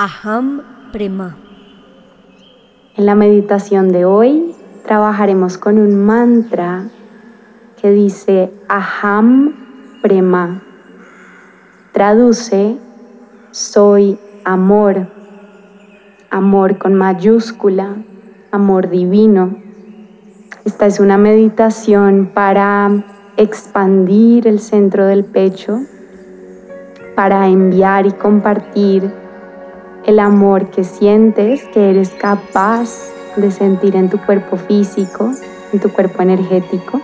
Aham Prema En la meditación de hoy trabajaremos con un mantra que dice Aham Prema. Traduce soy amor, amor con mayúscula, amor divino. Esta es una meditación para expandir el centro del pecho, para enviar y compartir el amor que sientes, que eres capaz de sentir en tu cuerpo físico, en tu cuerpo energético.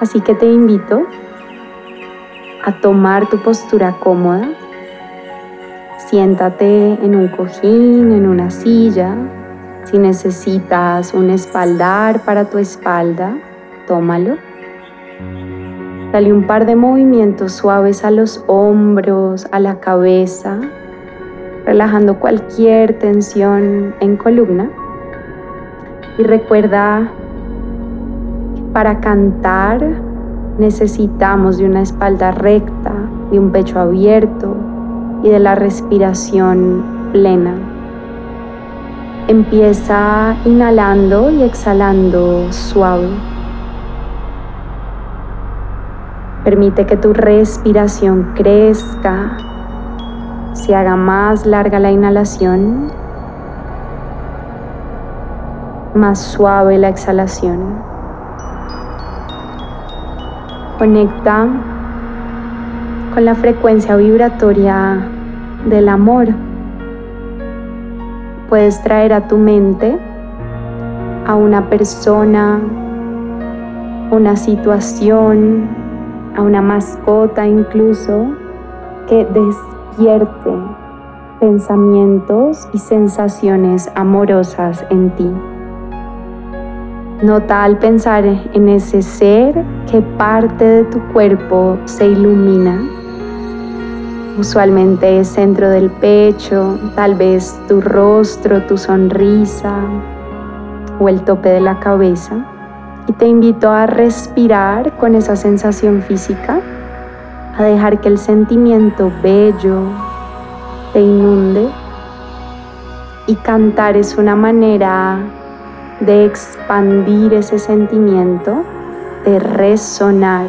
Así que te invito a tomar tu postura cómoda. Siéntate en un cojín, en una silla. Si necesitas un espaldar para tu espalda, tómalo. Dale un par de movimientos suaves a los hombros, a la cabeza, relajando cualquier tensión en columna. Y recuerda que para cantar necesitamos de una espalda recta, de un pecho abierto y de la respiración plena. Empieza inhalando y exhalando suave. Permite que tu respiración crezca se haga más larga la inhalación, más suave la exhalación. Conecta con la frecuencia vibratoria del amor. Puedes traer a tu mente a una persona, una situación, a una mascota incluso que pensamientos y sensaciones amorosas en ti. Nota al pensar en ese ser que parte de tu cuerpo se ilumina. Usualmente es centro del pecho, tal vez tu rostro, tu sonrisa o el tope de la cabeza. Y te invito a respirar con esa sensación física a dejar que el sentimiento bello te inunde. Y cantar es una manera de expandir ese sentimiento, de resonar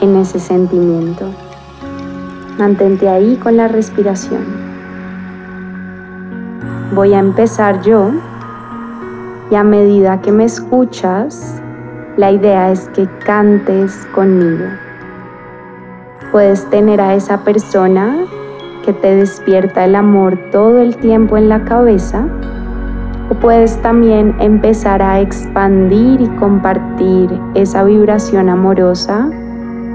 en ese sentimiento. Mantente ahí con la respiración. Voy a empezar yo y a medida que me escuchas, la idea es que cantes conmigo. Puedes tener a esa persona que te despierta el amor todo el tiempo en la cabeza o puedes también empezar a expandir y compartir esa vibración amorosa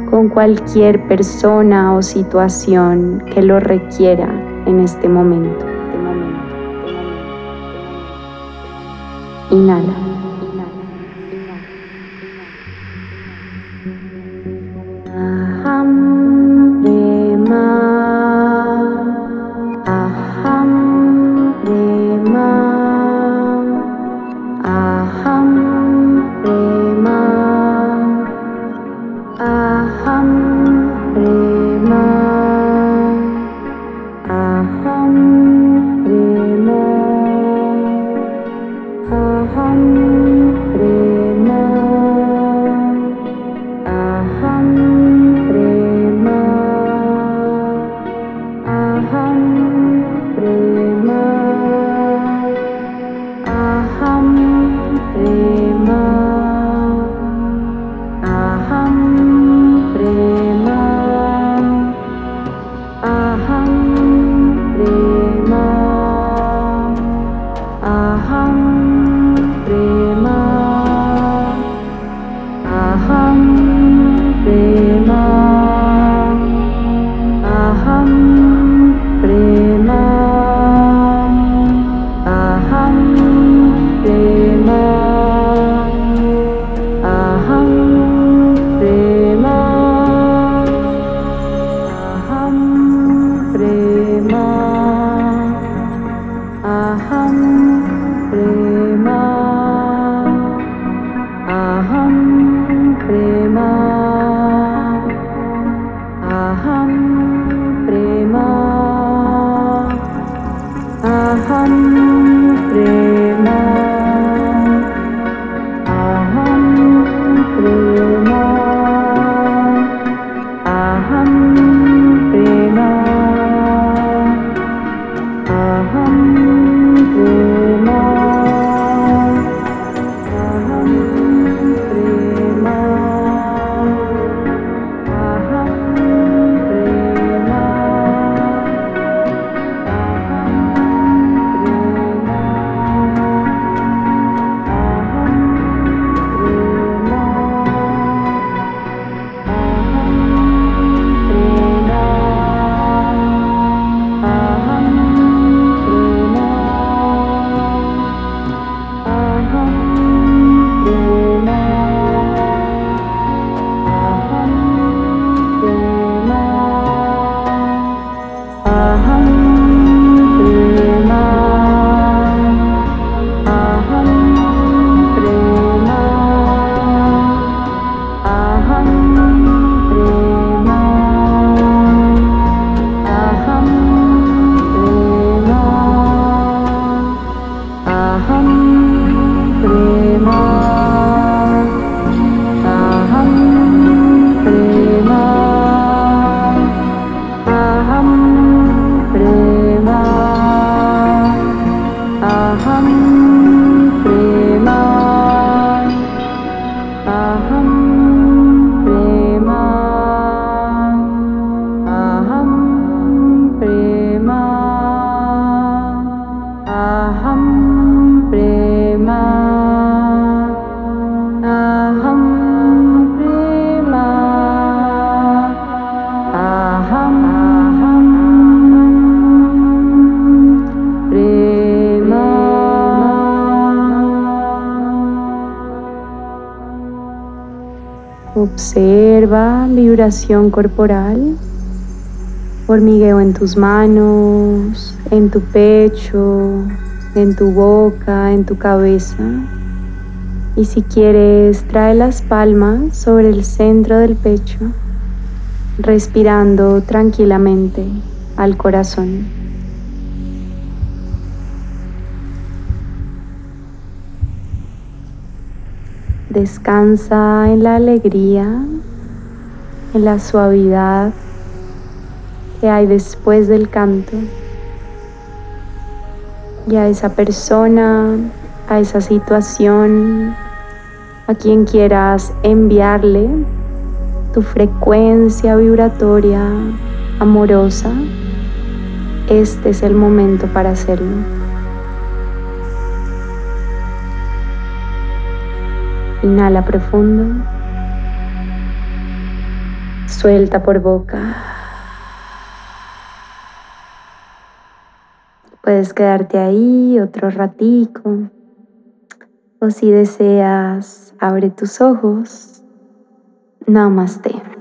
con cualquier persona o situación que lo requiera en este momento. Inhala. Observa vibración corporal, hormigueo en tus manos, en tu pecho, en tu boca, en tu cabeza. Y si quieres, trae las palmas sobre el centro del pecho, respirando tranquilamente al corazón. Descansa en la alegría, en la suavidad que hay después del canto. Y a esa persona, a esa situación, a quien quieras enviarle tu frecuencia vibratoria amorosa, este es el momento para hacerlo. Inhala profundo. Suelta por boca. Puedes quedarte ahí otro ratico. O si deseas, abre tus ojos. Namaste.